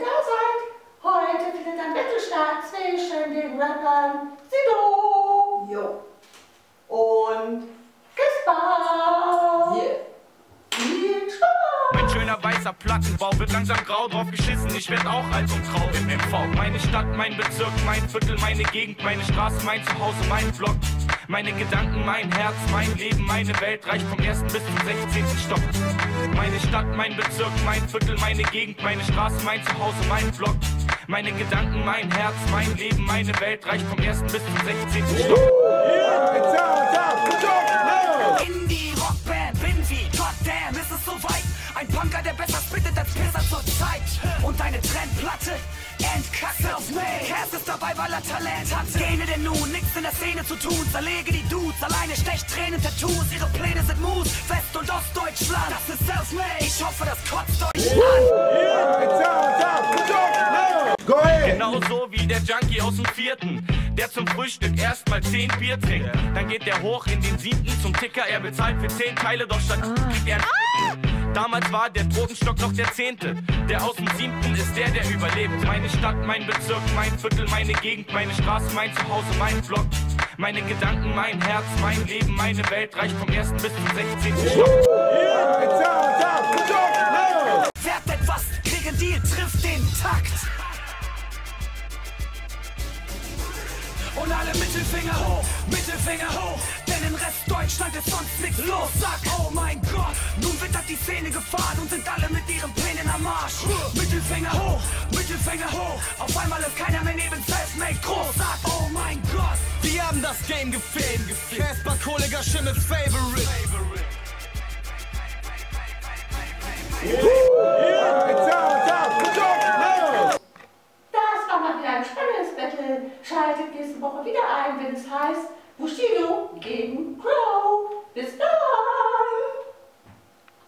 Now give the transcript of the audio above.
da seid. Heute findet ein Battle statt zwischen den Rappern Sido jo. und Kispa. Yeah. Viel Spaß! Ein schöner weißer Plattenbau wird langsam grau drauf geschissen. Ich werd auch alt und grau im MV. Meine Stadt, mein Bezirk, mein Viertel, meine Gegend, meine Straße, mein Zuhause, mein Vlog. Meine Gedanken, mein Herz, mein Leben, meine Welt reicht vom ersten bis zum 16. Stock. Meine Stadt, mein Bezirk, mein Viertel, meine Gegend, meine Straße, mein Zuhause, mein Block. Meine Gedanken, mein Herz, mein Leben, meine Welt reicht vom ersten bis zum 16. Stock. Punker, der besser spittet als Pisser zur Zeit. Und deine Trendplatte entkackt Self-made. Cass ist dabei, weil er Talent hat. Gene denn nun, nix in der Szene zu tun. Zerlege die Dudes, alleine stecht Tränen, Tattoos. Ihre Pläne sind Moves, West- und Ostdeutschland. Das ist Self-made. Ich hoffe, das kotzt euch an. Go ahead. Genauso wie der Junkie aus dem vierten, der zum Frühstück erstmal 10 Bier trinkt. Dann geht der hoch in den siebten zum Ticker, er bezahlt für 10 Teile, doch statt kriegt er Damals war der Drogenstock noch der zehnte. Der aus dem siebten ist der, der überlebt. Meine Stadt, mein Bezirk, mein Viertel, meine Gegend, meine Straße, mein Zuhause, mein Block. Meine Gedanken, mein Herz, mein Leben, meine Welt reicht vom ersten bis zum 16. Stock. Fährt etwas, kriegen Deal, trifft den Takt. Und alle Mittelfinger hoch, Mittelfinger hoch, denn in Rest Deutschland ist sonst nichts los. Sag, mein Gott, nun wird hat die Szene gefahren und sind alle mit ihren Plänen am Marsch. Mittelfinger hoch, Mittelfinger hoch, auf einmal ist keiner mehr neben Selfmade groß. Sag, oh mein Gott, Wir haben das Game gefilmt. Casper Kohliger Schimmels Favorite. Das war mal wieder ein spannendes Battle. Schaltet nächste Woche wieder ein, wenn es heißt Bushido gegen